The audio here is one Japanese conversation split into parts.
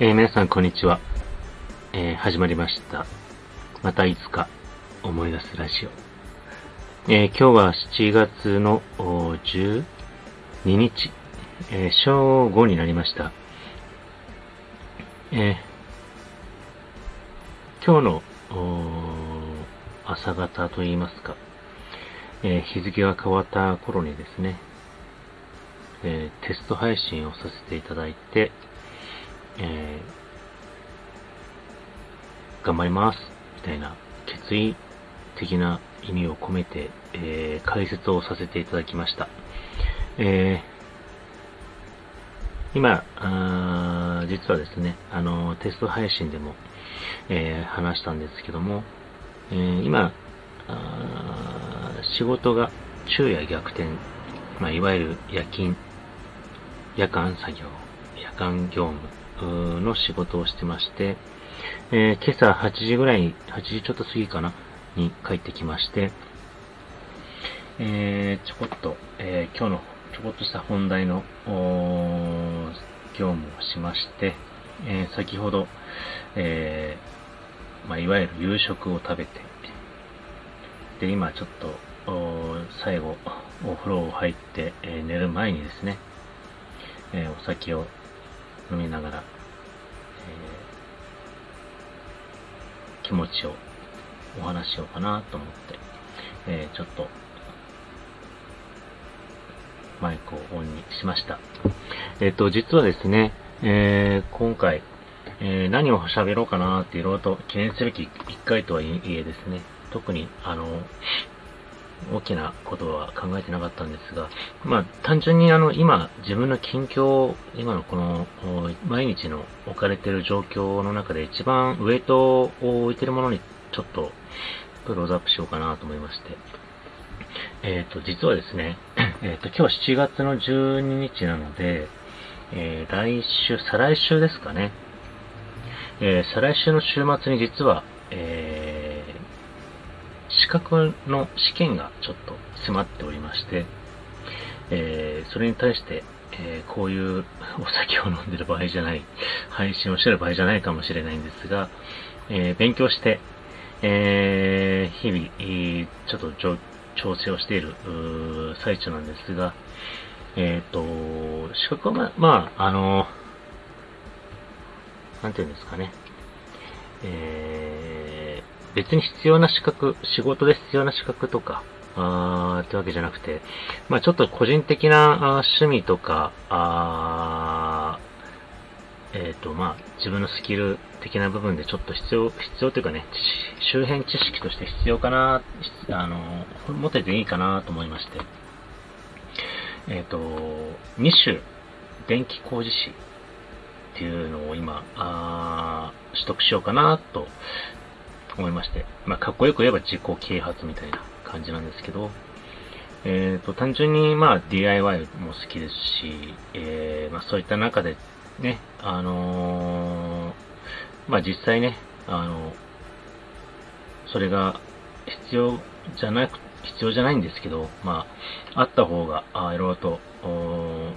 えー皆さんこんにちは。えー始まりました。またいつか思い出すラジオ。えー今日は7月の12日、え正午になりました。え今日の朝方といいますか、え日付が変わった頃にですね、えテスト配信をさせていただいて、えー頑張ります、みたいな決意的な意味を込めて、えー解説をさせていただきました。えー今あ、実はですね、あの、テスト配信でも、えー話したんですけども、えー今、仕事が昼夜逆転、まあ、いわゆる夜勤、夜間作業、夜間業務の仕事をしてまして、えー今朝8時ぐらい、8時ちょっと過ぎかな、に帰ってきまして、えーちょこっと、えー今日のちょこっとした本題の業務をしまして、えー先ほど、えーまあ、いわゆる夕食を食べて、で、今ちょっと、最後、お風呂を入って、えー寝る前にですね、えーお酒を飲みながら、えー気持ちをお話ししようかなと思って、えーちょっと、マイクをオンにしました。えっ、と、実はですね、えー今回、えー何を喋ろうかなっていろいろと記念すべき一回とはいえですね、特に、あの、大きなことは考えてなかったんですが、まあ、単純にあの、今、自分の近況、今のこの、毎日の置かれている状況の中で一番ウェイトを置いているものに、ちょっと、クローズアップしようかなと思いまして。えっ、と、実はですね、えっ、と、今日7月の12日なので、えー来週、再来週ですかね。えー再来週の週末に実は、えー資格の試験がちょっと迫っておりまして、えーそれに対して、えーこういうお酒を飲んでる場合じゃない、配信をしてる場合じゃないかもしれないんですが、えー勉強して、えー日々、ちょっと調整をしている最中なんですが、えっ、と、資格はま、まあ、あの、なんていうんですかね。え別に必要な資格、仕事で必要な資格とか、あーってわけじゃなくて、まあちょっと個人的な趣味とか、あーえっ、と、まあ自分のスキル的な部分でちょっと必要、必要というかね、周辺知識として必要かな、あの、持てていいかなと思いまして、えっ、と、2種電気工事士っていうのを今、あ取得しようかなと思いまして、まあ、かっこよく言えば自己啓発みたいな感じなんですけど、えっ、と、単純に、まあ、DIY も好きですし、えーまあ、そういった中で、ね、あのーまあ、実際ね、あのそれが必要じゃなく、必要じゃないんですけど、まあ、あった方が、あいろいろと、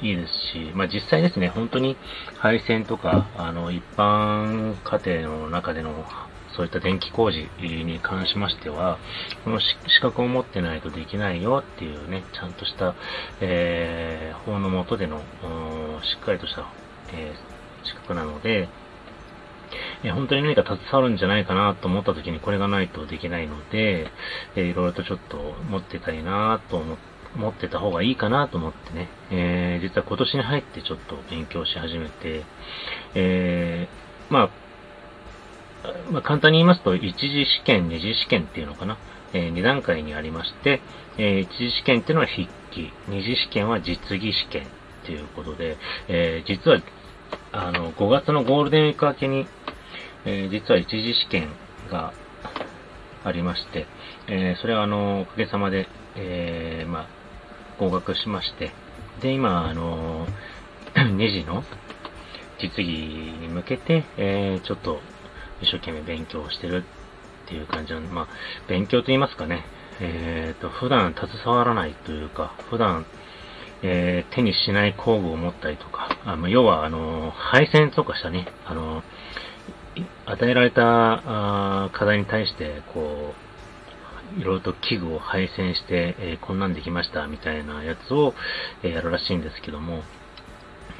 いいですし、まあ実際ですね、本当に配線とか、あの、一般家庭の中での、そういった電気工事に関しましては、この資格を持ってないとできないよっていうね、ちゃんとした、えー、法の下での、しっかりとした、えー資格なので、え本当に何か携わるんじゃないかなと思った時にこれがないとできないので、えーいろいろとちょっと持ってたいなと思持ってた方がいいかなと思ってね、えー実は今年に入ってちょっと勉強し始めて、えーまあ、まあ、簡単に言いますと、一次試験、二次試験っていうのかな。えー二段階にありまして、えー一次試験っていうのは筆記、二次試験は実技試験っていうことで、えー実は、あの、5月のゴールデンウィーク明けに、えー実は一次試験がありまして、えーそれはあの、おかげさまで、えーまあ、合格しまして、で、今、あの、2次の実技に向けて、えーちょっと一生懸命勉強してるっていう感じなんで、まあ、勉強と言いますかね、えっ、と、普段携わらないというか、普段、えー、手にしない工具を持ったりとか、あま要は、あの、配線とかしたね、あの、与えられたあ課題に対して、こう、いろいろと器具を配線して、えー、こんなんできましたみたいなやつを、えー、やるらしいんですけども、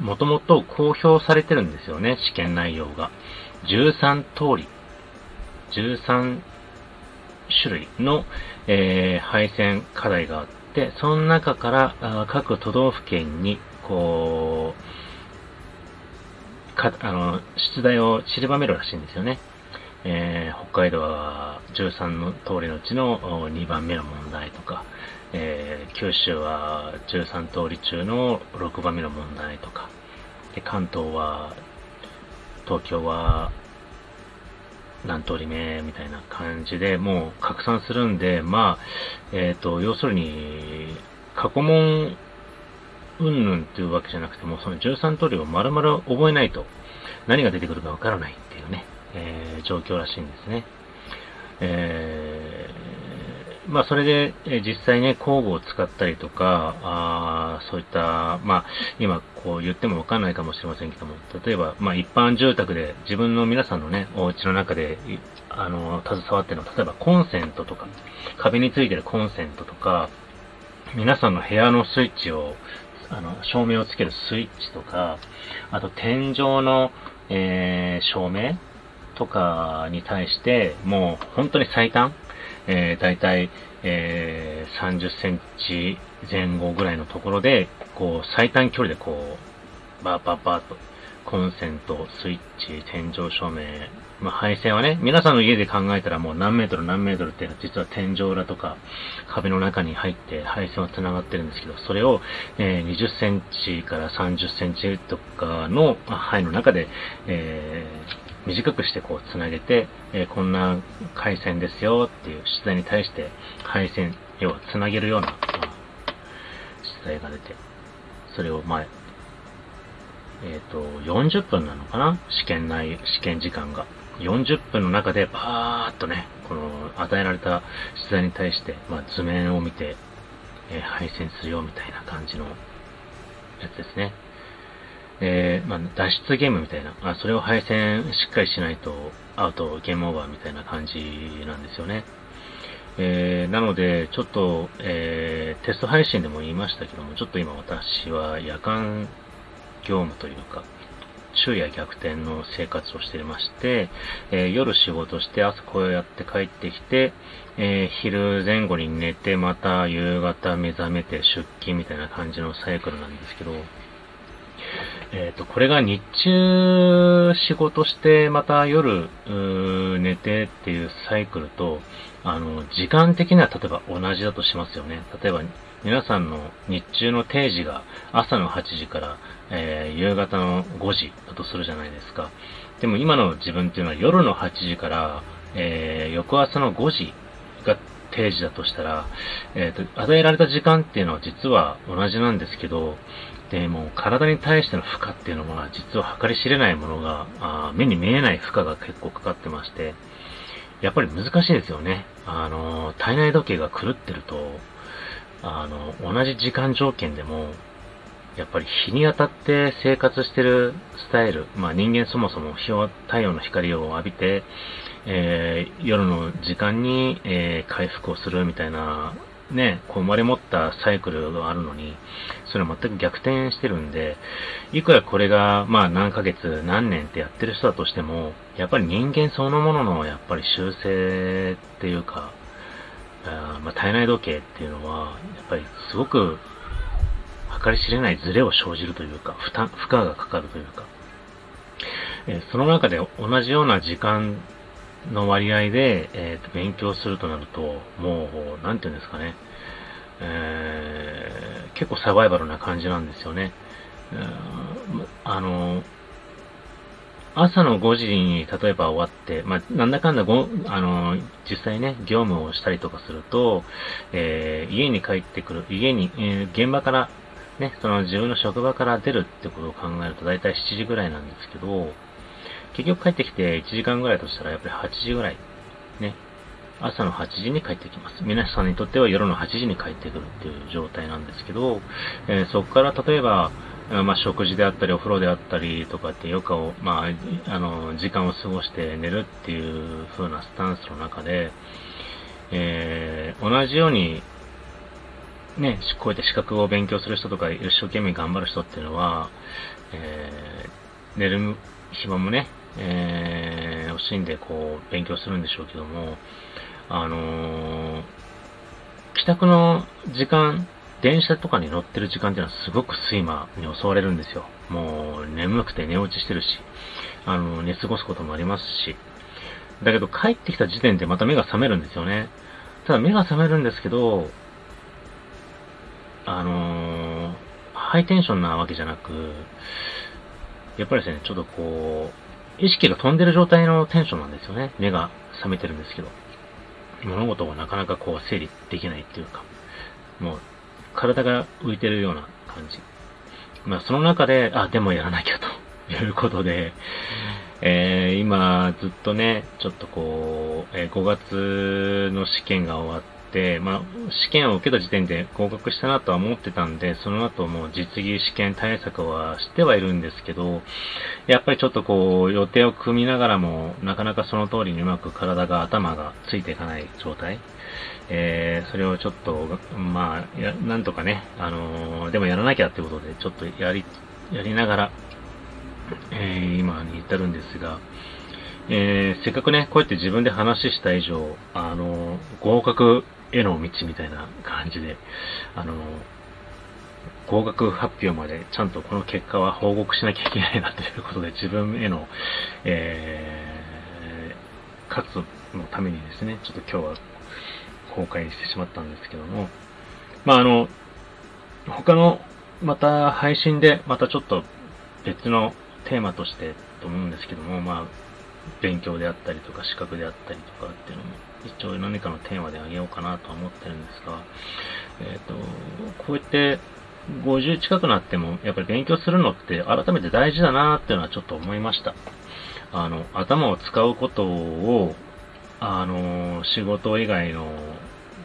もともと公表されてるんですよね、試験内容が。13通り、13種類の、えー、配線課題があって、その中から各都道府県に、こう、か、あの、出題を散りばめるらしいんですよね。えー、北海道は13の通りのうちの2番目の問題とか、えー、九州は13通り中の6番目の問題とか、で関東は、東京は何通り目みたいな感じでもう拡散するんで、まあ、えっ、ー、と、要するに、過去問うんぬんっていうわけじゃなくても、その13通りを丸々覚えないと何が出てくるかわからないっていうね、えー、状況らしいんですね。えー、まあそれで、え実際ね、工具を使ったりとか、あそういった、まあ今こう言ってもわかんないかもしれませんけども、例えば、まあ一般住宅で自分の皆さんのね、お家の中で、あの、携わってるのは、例えばコンセントとか、壁についてるコンセントとか、皆さんの部屋のスイッチを、あの、照明をつけるスイッチとか、あと天井の、えー、照明とかに対して、もう本当に最短、えー、大体、えー、30センチ前後ぐらいのところで、こう、最短距離でこう、バーバーバーと、コンセント、スイッチ、天井照明、まあ、配線はね、皆さんの家で考えたらもう何メートル何メートルっていうのは実は天井裏とか壁の中に入って配線は繋がってるんですけど、それを、えー、20センチから30センチとかの範囲の中で、えー、短くしてこう繋げて、えー、こんな回線ですよっていう出題に対して配線、要は繋げるような、まあ、出題が出て、それをま、えっ、ー、と、40分なのかな？試験内、試験時間が。40分の中でバーっとね、この与えられた出題に対して、まあ、図面を見て、えー、配線するよみたいな感じのやつですね。えー、まあ、脱出ゲームみたいな、あそれを配線しっかりしないとアウト、ゲームオーバーみたいな感じなんですよね。えー、なので、ちょっと、えー、テスト配信でも言いましたけども、ちょっと今私は夜間業務というか、昼夜逆転の生活をしていまして、えー、夜仕事して朝こうやって帰ってきて、えー、昼前後に寝てまた夕方目覚めて出勤みたいな感じのサイクルなんですけど、えっ、ー、と、これが日中仕事してまた夜寝てっていうサイクルと、あの、時間的には例えば同じだとしますよね。例えば皆さんの日中の定時が朝の8時から、えー、夕方の5時だとするじゃないですか。でも今の自分っていうのは夜の8時から、えー、翌朝の5時が定時だとしたら、えっ、ー、と、与えられた時間っていうのは実は同じなんですけど、で、も体に対しての負荷っていうのは実は計り知れないものが、あ目に見えない負荷が結構かかってまして、やっぱり難しいですよね。あの、体内時計が狂ってると、あの、同じ時間条件でも、やっぱり日に当たって生活してるスタイル、まあ人間そもそも太陽の光を浴びて、えー、夜の時間に、えー、回復をするみたいな、ね、こう生まれ持ったサイクルがあるのに、それは全く逆転してるんで、いくらこれが、まあ何ヶ月、何年ってやってる人だとしても、やっぱり人間そのものの、やっぱり修正っていうか、あまあ、体内時計っていうのは、やっぱりすごく計り知れないズレを生じるというか、負担、負荷がかかるというか、えー、その中で同じような時間の割合で、えー、と勉強するとなると、もう、なんていうんですかね、えー、結構サバイバルな感じなんですよね。あの、朝の5時に例えば終わって、まあ、なんだかんだご、あの、実際ね、業務をしたりとかすると、えー、家に帰ってくる、家に、えー、現場から、ね、その自分の職場から出るってことを考えると、だいたい7時ぐらいなんですけど、結局帰ってきて1時間ぐらいとしたら、やっぱり8時ぐらい、ね、朝の8時に帰ってきます。皆さんにとっては夜の8時に帰ってくるっていう状態なんですけど、えー、そこから例えば、まあ、食事であったり、お風呂であったりとかって余暇を、まあ、あの、時間を過ごして寝るっていう風なスタンスの中で、えー、同じように、ね、こうやって資格を勉強する人とか、一生懸命頑張る人っていうのは、えー、寝る暇もね、えー、惜しんでこう、勉強するんでしょうけども、あのー、帰宅の時間電車とかに乗ってる時間っていうのはすごく睡魔に襲われるんですよ。もう眠くて寝落ちしてるし、あの、寝過ごすこともありますし。だけど帰ってきた時点でまた目が覚めるんですよね。ただ目が覚めるんですけど、あのー、ハイテンションなわけじゃなく、やっぱりですね、ちょっとこう、意識が飛んでる状態のテンションなんですよね。目が覚めてるんですけど。物事がなかなかこう整理できないっていうか、もう体が浮いてるような感じ。まあ、その中で、あ、でもやらなきゃということで、えー、今、ずっとね、ちょっとこう、えー、5月の試験が終わって、まあ、試験を受けた時点で合格したなとは思ってたんで、その後も実技試験対策はしてはいるんですけど、やっぱりちょっとこう、予定を組みながらも、なかなかその通りにうまく体が、頭がついていかない状態。えー、それをちょっと、まあ、や、なんとかね、あのー、でもやらなきゃってことで、ちょっとやり、やりながら、えー、今に至るんですが、えー、せっかくね、こうやって自分で話した以上、あのー、合格への道みたいな感じで、あの、合格発表までちゃんとこの結果は報告しなきゃいけないなということで、自分への、えー、勝つのためにですね、ちょっと今日は公開してしまったんですけども、まあ、あの、他の、また配信で、またちょっと別のテーマとしてと思うんですけども、まあ、勉強であったりとか、資格であったりとかっていうのも、一応何かのテーマであげようかなと思ってるんですが、えっ、ー、と、こうやって50近くなっても、やっぱり勉強するのって改めて大事だなっていうのはちょっと思いました。あの、頭を使うことをあの、仕事以外の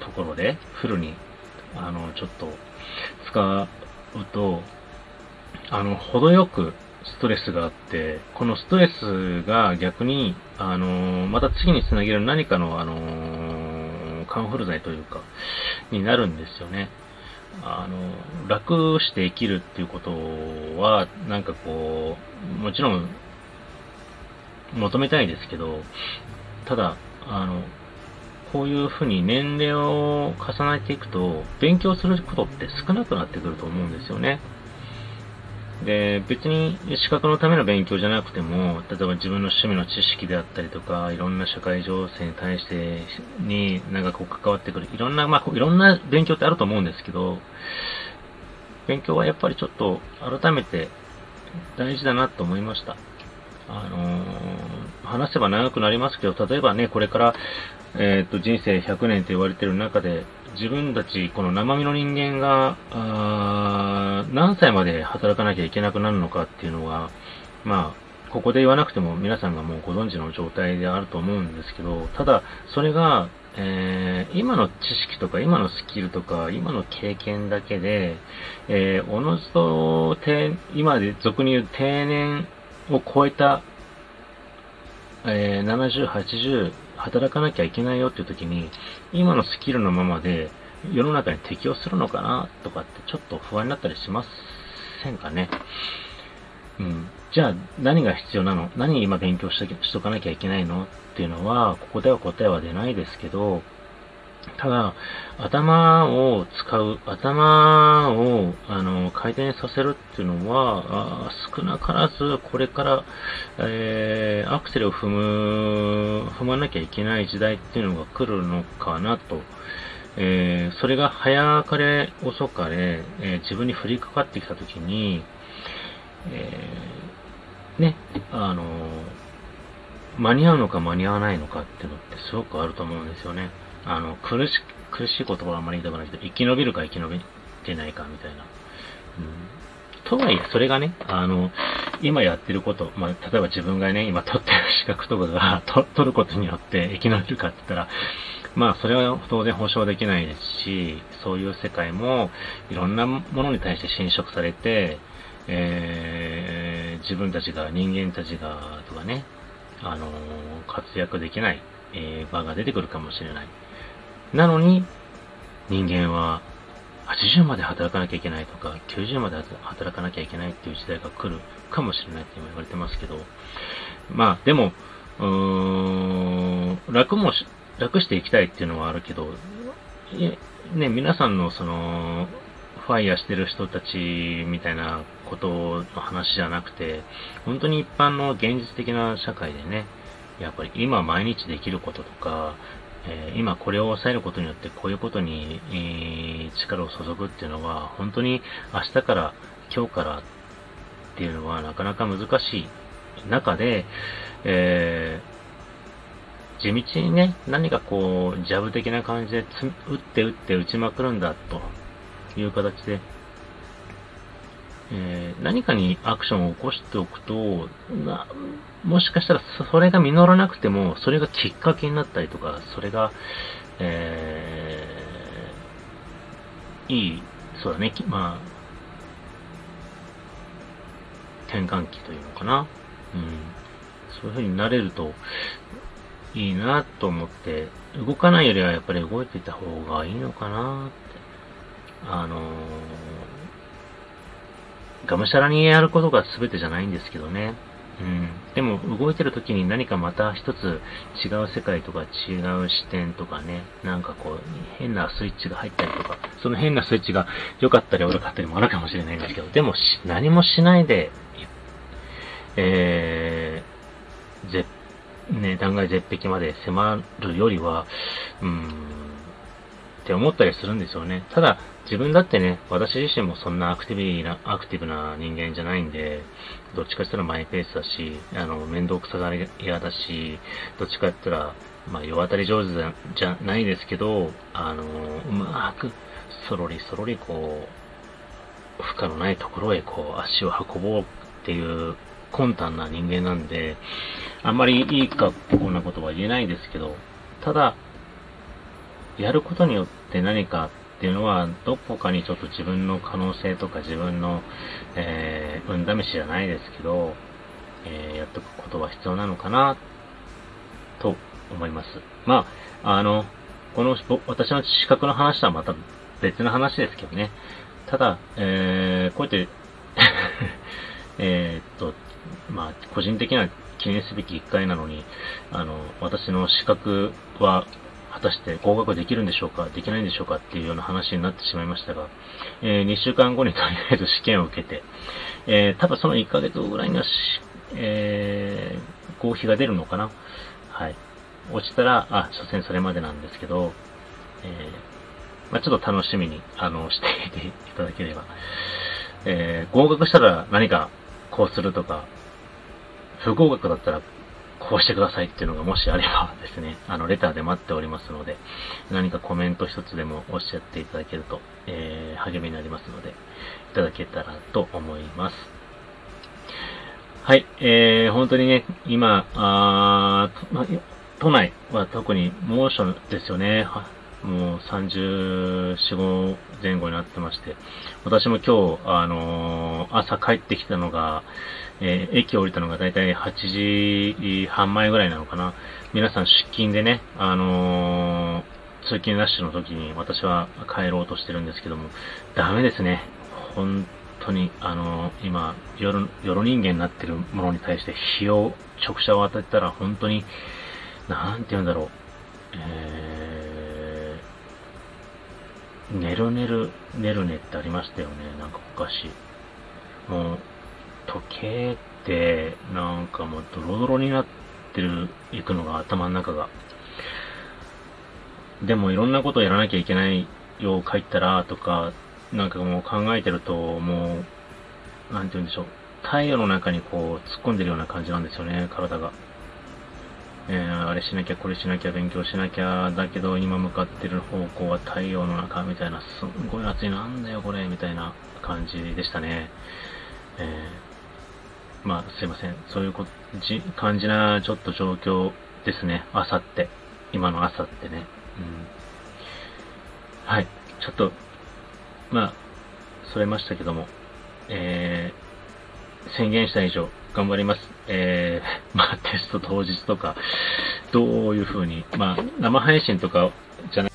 ところでフルに、あの、ちょっと使うと、あの、程よくストレスがあって、このストレスが逆に、あの、また次につなげる何かの、あの、カンフル剤というか、になるんですよね。あの、楽して生きるっていうことは、なんかこう、もちろん、求めたいですけど、ただ、あの、こういうふうに年齢を重ねていくと、勉強することって少なくなってくると思うんですよね。で、別に資格のための勉強じゃなくても、例えば自分の趣味の知識であったりとか、いろんな社会情勢に対してになんかこう関わってくる、いろんな、まあ、いろんな勉強ってあると思うんですけど、勉強はやっぱりちょっと改めて大事だなと思いました。あのー、話せば長くなりますけど、例えばね、これから、えっ、と、人生100年と言われてる中で、自分たち、この生身の人間が、あ何歳まで働かなきゃいけなくなるのかっていうのが、まあ、ここで言わなくても皆さんがもうご存知の状態であると思うんですけど、ただ、それが、えー、今の知識とか、今のスキルとか、今の経験だけで、えー、おのずと、今で俗に言う定年を超えた、えー、70、80、働かなきゃいけないよっていう時に、今のスキルのままで世の中に適応するのかなとかってちょっと不安になったりしませんかね？うん。じゃあ何が必要なの？何今勉強しとかなきゃいけないの？っていうのは、ここでは答えは出ないですけど、ただ、頭を使う、頭を、あの、回転させるっていうのは、少なからず、これから、えー、アクセルを踏む、踏まなきゃいけない時代っていうのが来るのかなと。えー、それが早かれ遅かれ、えー、自分に降りかかってきたときに、えー、ね、あの、間に合うのか間に合わないのかっていうのってすごくあると思うんですよね。あの、苦し、苦しい言葉はあんまり言いたくないけど、生き延びるか生き延びてないかみたいな。うん。とはいえ、それがね、あの、今やってること、まあ、例えば自分がね、今取ってる資格とかが、と取ることによって生き延びるかって言ったら、まあ、それは当然保証できないですし、そういう世界もいろんなものに対して侵食されて、えー、自分たちが、人間たちが、とかね、あの、活躍できない、えー、場が出てくるかもしれない。なのに、人間は80まで働かなきゃいけないとか、90まで働かなきゃいけないっていう時代が来るかもしれないって今言われてますけど、まあ、でも、うーん、楽もし、楽していきたいっていうのはあるけど、ね、皆さんのその、ファイヤーしてる人たちみたいなことの話じゃなくて、本当に一般の現実的な社会でね、やっぱり今毎日できることとか、え、今これを抑えることによってこういうことに、え、力を注ぐっていうのは、本当に明日から、今日からっていうのはなかなか難しい中で、えー、地道にね、何かこう、ジャブ的な感じで打って打って打ちまくるんだという形で、えー、何かにアクションを起こしておくと、な、もしかしたらそれが実らなくても、それがきっかけになったりとか、それが、えー、いい、そうだね、まあ、転換期というのかな。うん。そういう風になれるといいなと思って、動かないよりはやっぱり動いていた方がいいのかなって。あのーがむしゃらにやることが全てじゃないんですけどね。うん。でも、動いてる時に何かまた一つ違う世界とか違う視点とかね、なんかこう、変なスイッチが入ったりとか、その変なスイッチが良かったり悪かったりもあるかもしれないんですけど、でも何もしないで、えー、ぜ、ね、断崖絶壁まで迫るよりは、うん、って思ったりするんですよね。ただ、自分だってね、私自身もそんなアクティブな、アクティブな人間じゃないんで、どっちかって言ったらマイペースだし、あの、面倒くさがり屋だし、どっちかって言ったら、まあ、世渡り上手じゃないですけど、あの、うまく、そろりそろりこう、負荷のないところへこう、足を運ぼうっていう魂胆な人間なんで、あんまりいいか、こんなことは言えないですけど、ただ、やることによって何かっていうのは、どこかにちょっと自分の可能性とか自分の、えー、運試しじゃないですけど、えー、やっとくことは必要なのかな、と思います。まあ、あの、この、私の資格の話とはまた別の話ですけどね。ただ、えー、こうやって えっと、まあ、個人的な記念すべき一回なのに、あの、私の資格は果たして合格できるんでしょうかできないんでしょうかっていうような話になってしまいましたが、えー、2週間後にとりあえず試験を受けて、えー、多分その1ヶ月ぐらいにはえー、合否が出るのかなはい。落ちたら、あ、所詮それまでなんですけど、えー、まあ、ちょっと楽しみに、あの、していていただければ。えー、合格したら何かこうするとか、不合格だったらこうしてくださいっていうのがもしあればですね、あの、レターで待っておりますので、何かコメント一つでもおっしゃっていただけると、えー、励みになりますので、いただけたらと思います。はい、えー、本当にね、今、あま都内は特に猛暑ですよね。もう34、5前後になってまして、私も今日、あのー、朝帰ってきたのが、えー、駅降りたのがだいたい8時半前ぐらいなのかな。皆さん出勤でね、あのー、通勤ラッシュの時に私は帰ろうとしてるんですけども、ダメですね。本当に、あのー、今、夜、夜人間になってるものに対して日を、直射を当てたら本当に、なんて言うんだろう。えー、寝る寝る、寝るねってありましたよね。なんか昔。もう、時計って、なんかもうドロドロになってる、いくのが頭の中が。でもいろんなことをやらなきゃいけないよう書いたらとか、なんかもう考えてると、もう、なんて言うんでしょう。太陽の中にこう突っ込んでるような感じなんですよね、体が。えー、あれしなきゃ、これしなきゃ、勉強しなきゃ、だけど今向かってる方向は太陽の中みたいな、すんごい暑い、なんだよこれ、みたいな感じでしたね。えーまあ、すいません。そういうこじ感じな、ちょっと状況ですね。朝って。今の朝ってね。うんはい。ちょっと、まあ、それましたけども、えー、宣言した以上、頑張ります。えー、まあ、テスト当日とか、どういう風に、まあ、生配信とかじゃな